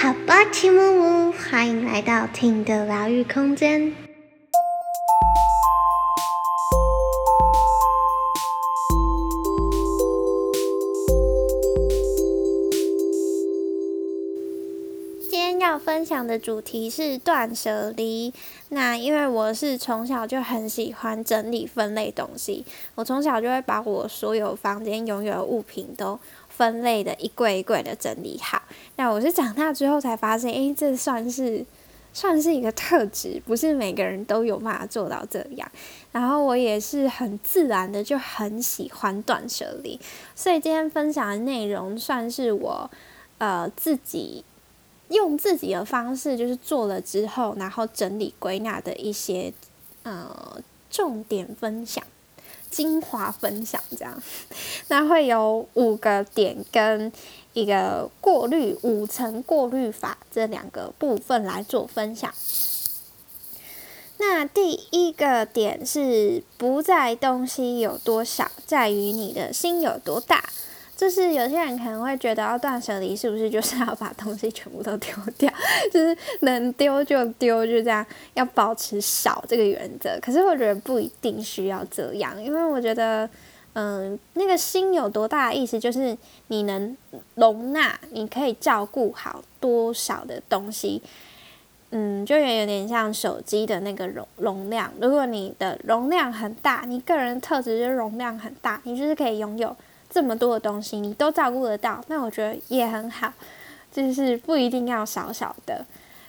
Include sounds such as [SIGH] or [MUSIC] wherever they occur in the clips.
好吧，齐木木，欢迎来到听的疗愈空间。今天要分享的主题是断舍离。那因为我是从小就很喜欢整理分类东西，我从小就会把我所有房间拥有的物品都。分类的一柜一柜的整理好。那我是长大之后才发现，诶，这算是算是一个特质，不是每个人都有办法做到这样。然后我也是很自然的就很喜欢断舍离，所以今天分享的内容算是我呃自己用自己的方式，就是做了之后，然后整理归纳的一些呃重点分享。精华分享这样，[LAUGHS] 那会有五个点跟一个过滤五层过滤法这两个部分来做分享。那第一个点是不在东西有多少，在于你的心有多大。就是有些人可能会觉得要断舍离，是不是就是要把东西全部都丢掉？[LAUGHS] 就是能丢就丢，就这样，要保持少这个原则。可是我觉得不一定需要这样，因为我觉得，嗯，那个心有多大的意思，就是你能容纳，你可以照顾好多少的东西。嗯，就也有点像手机的那个容容量。如果你的容量很大，你个人特质就容量很大，你就是可以拥有。这么多的东西你都照顾得到，那我觉得也很好，就是不一定要少少的，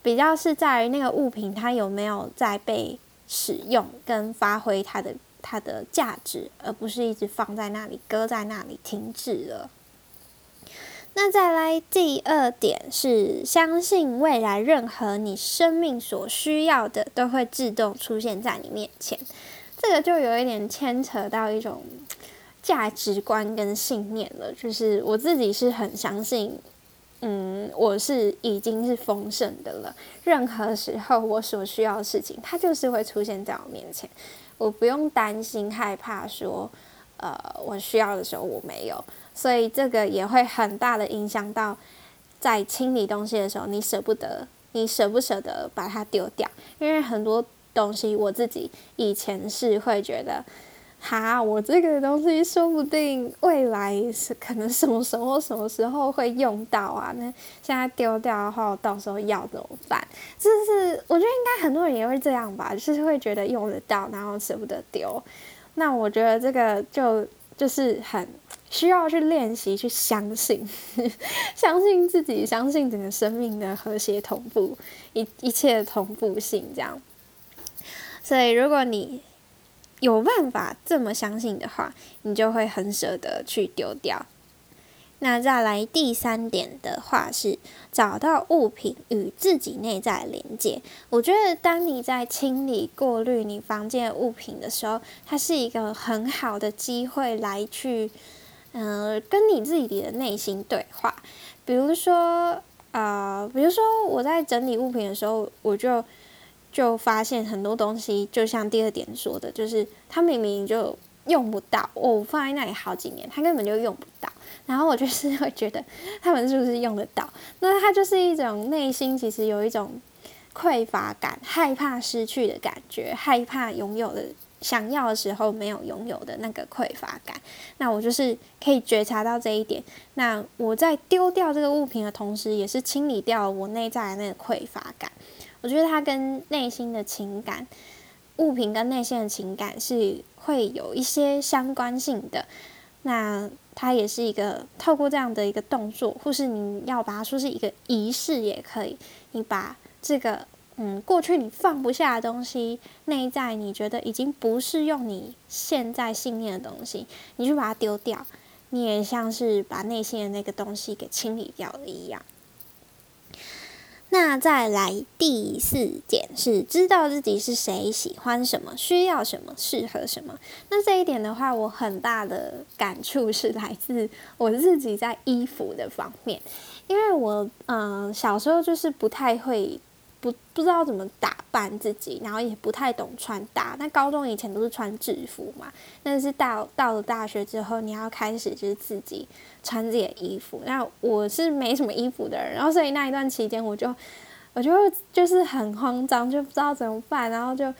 比较是在于那个物品它有没有在被使用跟发挥它的它的价值，而不是一直放在那里搁在那里停滞了。那再来第二点是相信未来任何你生命所需要的都会自动出现在你面前，这个就有一点牵扯到一种。价值观跟信念了，就是我自己是很相信，嗯，我是已经是丰盛的了。任何时候我所需要的事情，它就是会出现在我面前，我不用担心害怕说，呃，我需要的时候我没有。所以这个也会很大的影响到，在清理东西的时候，你舍不得，你舍不舍得把它丢掉？因为很多东西，我自己以前是会觉得。哈，我这个东西说不定未来是可能什么时候什么时候会用到啊？那现在丢掉的话，我到时候要怎么办？就是我觉得应该很多人也会这样吧，就是会觉得用得到，然后舍不得丢。那我觉得这个就就是很需要去练习，去相信，[LAUGHS] 相信自己，相信整个生命的和谐同步，一一切同步性这样。所以如果你有办法这么相信的话，你就会很舍得去丢掉。那再来第三点的话是找到物品与自己内在连接。我觉得当你在清理过滤你房间物品的时候，它是一个很好的机会来去，嗯，跟你自己的内心对话。比如说，呃，比如说我在整理物品的时候，我就。就发现很多东西，就像第二点说的，就是他明明就用不到，我放在那里好几年，他根本就用不到。然后我就是会觉得，他们是不是用得到？那他就是一种内心其实有一种匮乏感，害怕失去的感觉，害怕拥有的想要的时候没有拥有的那个匮乏感。那我就是可以觉察到这一点。那我在丢掉这个物品的同时，也是清理掉我内在的那个匮乏感。我觉得它跟内心的情感，物品跟内心的情感是会有一些相关性的。那它也是一个透过这样的一个动作，或是你要把它说是一个仪式也可以。你把这个嗯过去你放不下的东西，内在你觉得已经不是用你现在信念的东西，你就把它丢掉。你也像是把内心的那个东西给清理掉了一样。那再来第四点是知道自己是谁，喜欢什么，需要什么，适合什么。那这一点的话，我很大的感触是来自我自己在衣服的方面，因为我嗯小时候就是不太会不不知道怎么打扮自己，然后也不太懂穿搭。那高中以前都是穿制服嘛，但是到到了大学之后，你要开始就是自己穿自己的衣服。那我是没什么衣服的人，然后所以那一段期间，我就我就就是很慌张，就不知道怎么办，然后就。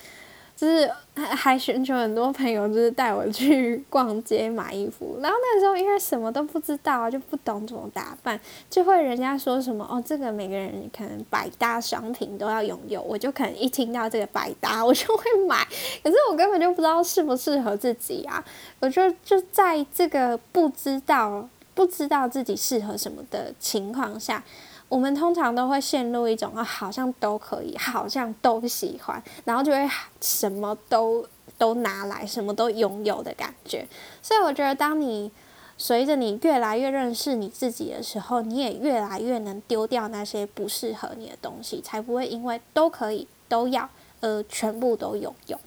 就是还还寻求很多朋友，就是带我去逛街买衣服。然后那时候因为什么都不知道，就不懂怎么打扮，就会人家说什么哦，这个每个人可能百搭商品都要拥有，我就可能一听到这个百搭，我就会买。可是我根本就不知道适不适合自己啊！我就就在这个不知道不知道自己适合什么的情况下。我们通常都会陷入一种啊，好像都可以，好像都喜欢，然后就会什么都都拿来，什么都拥有的感觉。所以我觉得，当你随着你越来越认识你自己的时候，你也越来越能丢掉那些不适合你的东西，才不会因为都可以都要而全部都拥有。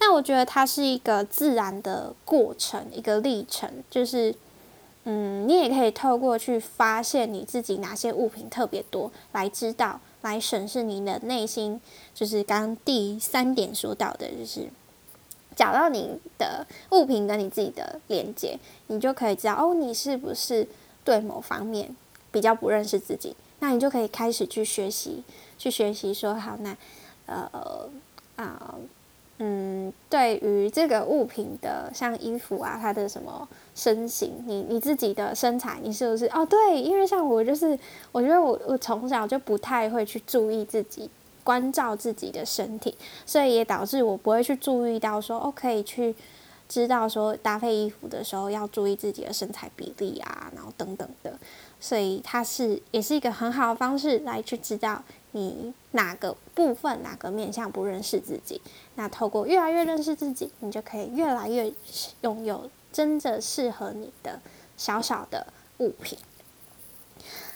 那我觉得它是一个自然的过程，一个历程，就是。嗯，你也可以透过去发现你自己哪些物品特别多，来知道，来审视你的内心。就是刚第三点说到的，就是找到你的物品跟你自己的连接，你就可以知道哦，你是不是对某方面比较不认识自己？那你就可以开始去学习，去学习说好，那呃啊。嗯，对于这个物品的，像衣服啊，它的什么身形，你你自己的身材，你是不是？哦，对，因为像我就是，我觉得我我从小就不太会去注意自己，关照自己的身体，所以也导致我不会去注意到说，哦，可以去知道说搭配衣服的时候要注意自己的身材比例啊，然后等等的，所以它是也是一个很好的方式来去知道。你哪个部分、哪个面向不认识自己？那透过越来越认识自己，你就可以越来越拥有真正适合你的小小的物品。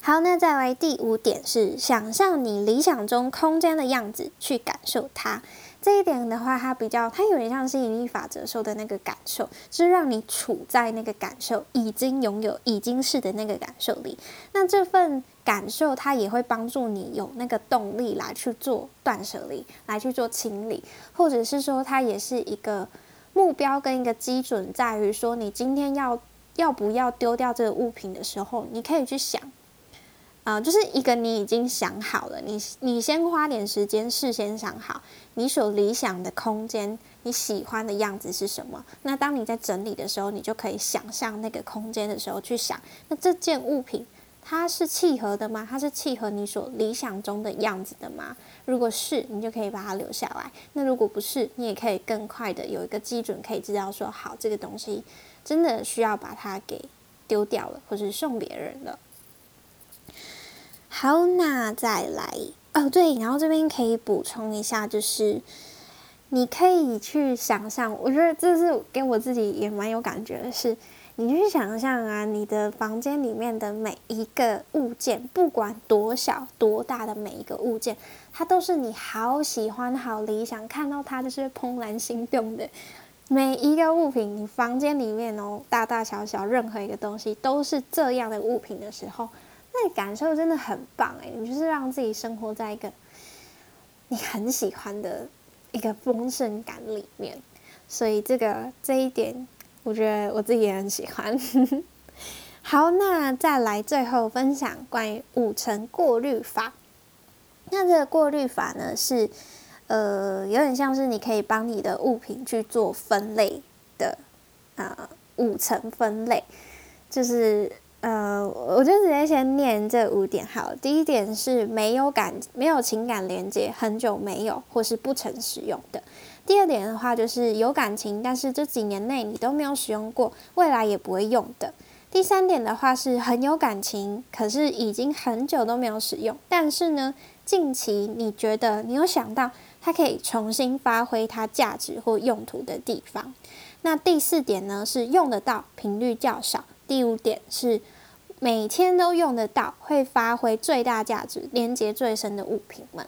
好，那再来第五点是想象你理想中空间的样子，去感受它。这一点的话，它比较，它有点像吸引力法则说的那个感受，是让你处在那个感受已经拥有、已经是的那个感受里。那这份感受，它也会帮助你有那个动力来去做断舍离，来去做清理，或者是说，它也是一个目标跟一个基准，在于说，你今天要要不要丢掉这个物品的时候，你可以去想。啊，就是一个你已经想好了，你你先花点时间事先想好你所理想的空间，你喜欢的样子是什么？那当你在整理的时候，你就可以想象那个空间的时候去想，那这件物品它是契合的吗？它是契合你所理想中的样子的吗？如果是，你就可以把它留下来；那如果不是，你也可以更快的有一个基准，可以知道说，好，这个东西真的需要把它给丢掉了，或是送别人了。好，那再来哦，对，然后这边可以补充一下，就是你可以去想象，我觉得这是给我自己也蛮有感觉的，是你去想象啊，你的房间里面的每一个物件，不管多小多大的每一个物件，它都是你好喜欢、好理想，看到它就是怦然心动的每一个物品。你房间里面哦，大大小小任何一个东西都是这样的物品的时候。感受真的很棒哎！你就是让自己生活在一个你很喜欢的一个丰盛感里面，所以这个这一点，我觉得我自己也很喜欢。[LAUGHS] 好，那再来最后分享关于五层过滤法。那这个过滤法呢，是呃有点像是你可以帮你的物品去做分类的啊，五层分类就是。呃，我就直接先念这五点好。第一点是没有感、没有情感连接，很久没有或是不曾使用的。第二点的话就是有感情，但是这几年内你都没有使用过，未来也不会用的。第三点的话是很有感情，可是已经很久都没有使用，但是呢，近期你觉得你有想到它可以重新发挥它价值或用途的地方。那第四点呢是用得到，频率较少。第五点是每天都用得到，会发挥最大价值、连接最深的物品们。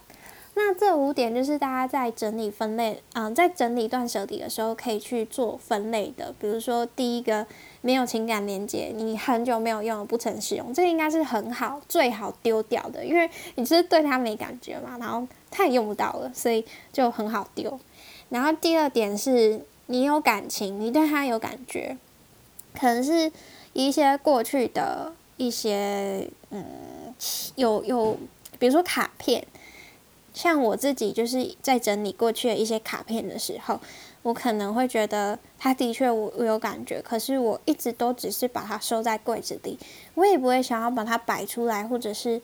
那这五点就是大家在整理分类，嗯，在整理断舍离的时候可以去做分类的。比如说，第一个没有情感连接，你很久没有用，不曾使用，这个应该是很好，最好丢掉的，因为你是对它没感觉嘛，然后它也用不到了，所以就很好丢。然后第二点是你有感情，你对它有感觉，可能是一些过去的一些，嗯，有有，比如说卡片。像我自己就是在整理过去的一些卡片的时候，我可能会觉得它的确我我有感觉，可是我一直都只是把它收在柜子里，我也不会想要把它摆出来，或者是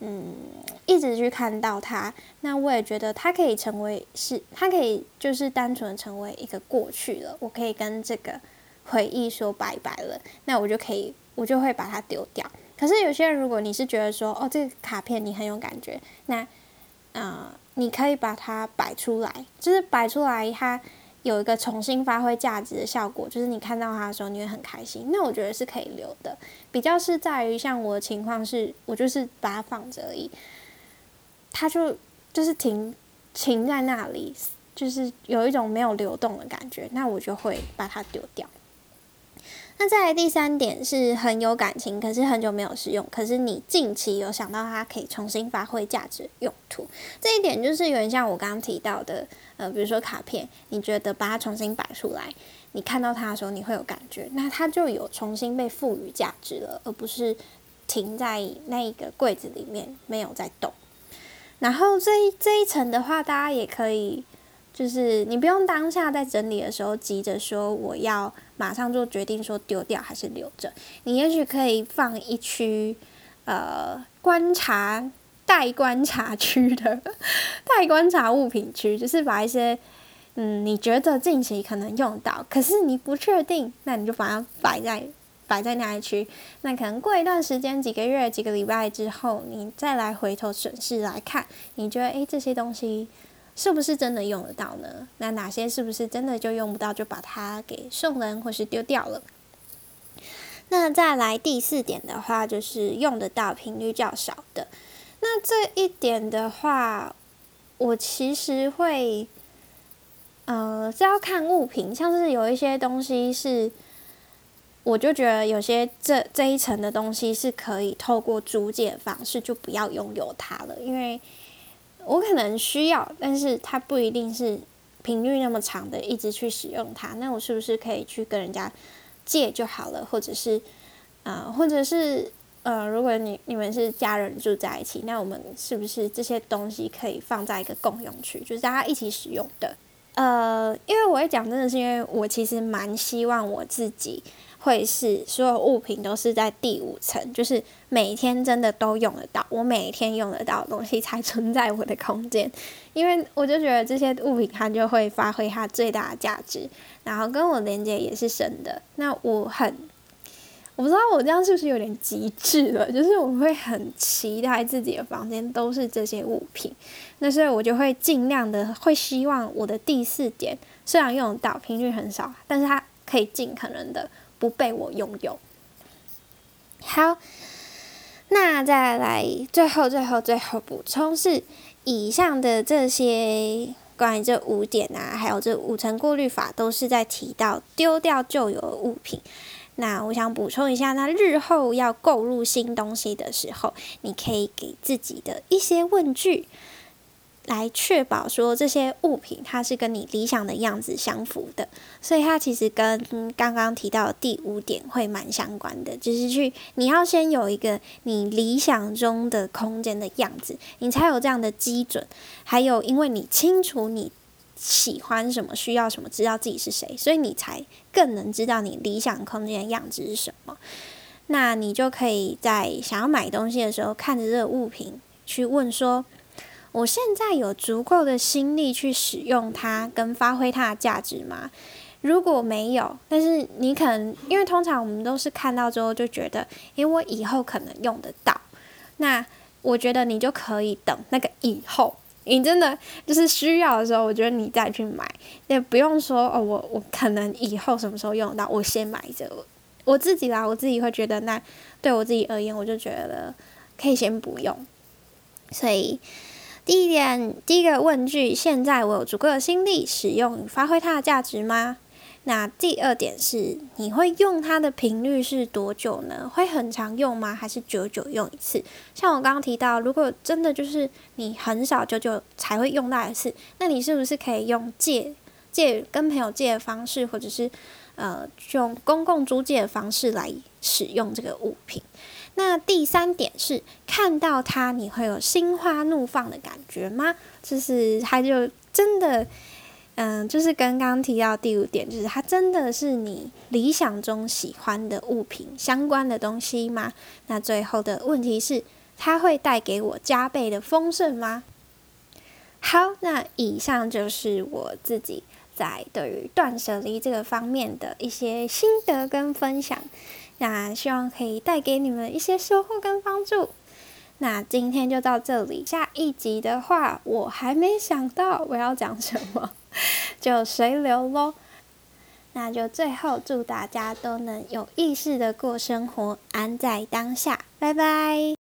嗯一直去看到它。那我也觉得它可以成为是，它可以就是单纯成为一个过去了，我可以跟这个回忆说拜拜了，那我就可以我就会把它丢掉。可是有些人如果你是觉得说哦这个卡片你很有感觉，那啊，你可以把它摆出来，就是摆出来，它有一个重新发挥价值的效果。就是你看到它的时候，你会很开心。那我觉得是可以留的。比较是在于像我的情况是，我就是把它放着而已，它就就是停停在那里，就是有一种没有流动的感觉。那我就会把它丢掉。那再来第三点是很有感情，可是很久没有使用，可是你近期有想到它可以重新发挥价值用途，这一点就是有点像我刚刚提到的，呃，比如说卡片，你觉得把它重新摆出来，你看到它的时候你会有感觉，那它就有重新被赋予价值了，而不是停在那一个柜子里面没有在动。然后这一这一层的话，大家也可以。就是你不用当下在整理的时候急着说我要马上做决定，说丢掉还是留着。你也许可以放一区，呃，观察待观察区的 [LAUGHS] 待观察物品区，就是把一些嗯你觉得近期可能用到，可是你不确定，那你就把它摆在摆在那一区。那可能过一段时间，几个月、几个礼拜之后，你再来回头审视来看，你觉得诶这些东西。是不是真的用得到呢？那哪些是不是真的就用不到，就把它给送人或是丢掉了？那再来第四点的话，就是用得到频率较少的。那这一点的话，我其实会，呃，是要看物品，像是有一些东西是，我就觉得有些这这一层的东西是可以透过租借方式就不要拥有它了，因为。我可能需要，但是它不一定是频率那么长的一直去使用它。那我是不是可以去跟人家借就好了？或者是，呃，或者是，呃，如果你你们是家人住在一起，那我们是不是这些东西可以放在一个共用区，就是大家一起使用的？呃，因为我会讲，真的是因为我其实蛮希望我自己。会是所有物品都是在第五层，就是每天真的都用得到，我每天用得到的东西才存在我的空间，因为我就觉得这些物品它就会发挥它最大的价值，然后跟我连接也是深的。那我很，我不知道我这样是不是有点极致了，就是我会很期待自己的房间都是这些物品，那所以我就会尽量的会希望我的第四点虽然用得到频率很少，但是它可以尽可能的。不被我拥有。好，那再来最后、最后、最后补充是，以上的这些关于这五点啊，还有这五层过滤法，都是在提到丢掉旧有的物品。那我想补充一下，那日后要购入新东西的时候，你可以给自己的一些问句。来确保说这些物品它是跟你理想的样子相符的，所以它其实跟刚刚提到的第五点会蛮相关的，就是去你要先有一个你理想中的空间的样子，你才有这样的基准。还有，因为你清楚你喜欢什么、需要什么、知道自己是谁，所以你才更能知道你理想空间的样子是什么。那你就可以在想要买东西的时候，看着这个物品去问说。我现在有足够的心力去使用它跟发挥它的价值吗？如果没有，但是你可能因为通常我们都是看到之后就觉得，因为我以后可能用得到，那我觉得你就可以等那个以后，你真的就是需要的时候，我觉得你再去买，也不用说哦，我我可能以后什么时候用到，我先买着。我自己啦，我自己会觉得，那对我自己而言，我就觉得可以先不用，所以。第一点，第一个问句：现在我有足够的心力使用与发挥它的价值吗？那第二点是，你会用它的频率是多久呢？会很常用吗？还是久久用一次？像我刚刚提到，如果真的就是你很少久久才会用到一次，那你是不是可以用借借跟朋友借的方式，或者是呃用公共租借的方式来使用这个物品？那第三点是，看到它你会有心花怒放的感觉吗？就是它就真的。嗯，就是刚刚提到第五点，就是它真的是你理想中喜欢的物品相关的东西吗？那最后的问题是，它会带给我加倍的丰盛吗？好，那以上就是我自己在对于断舍离这个方面的一些心得跟分享，那希望可以带给你们一些收获跟帮助。那今天就到这里，下一集的话，我还没想到我要讲什么。就随流喽，那就最后祝大家都能有意识的过生活，安在当下，拜拜。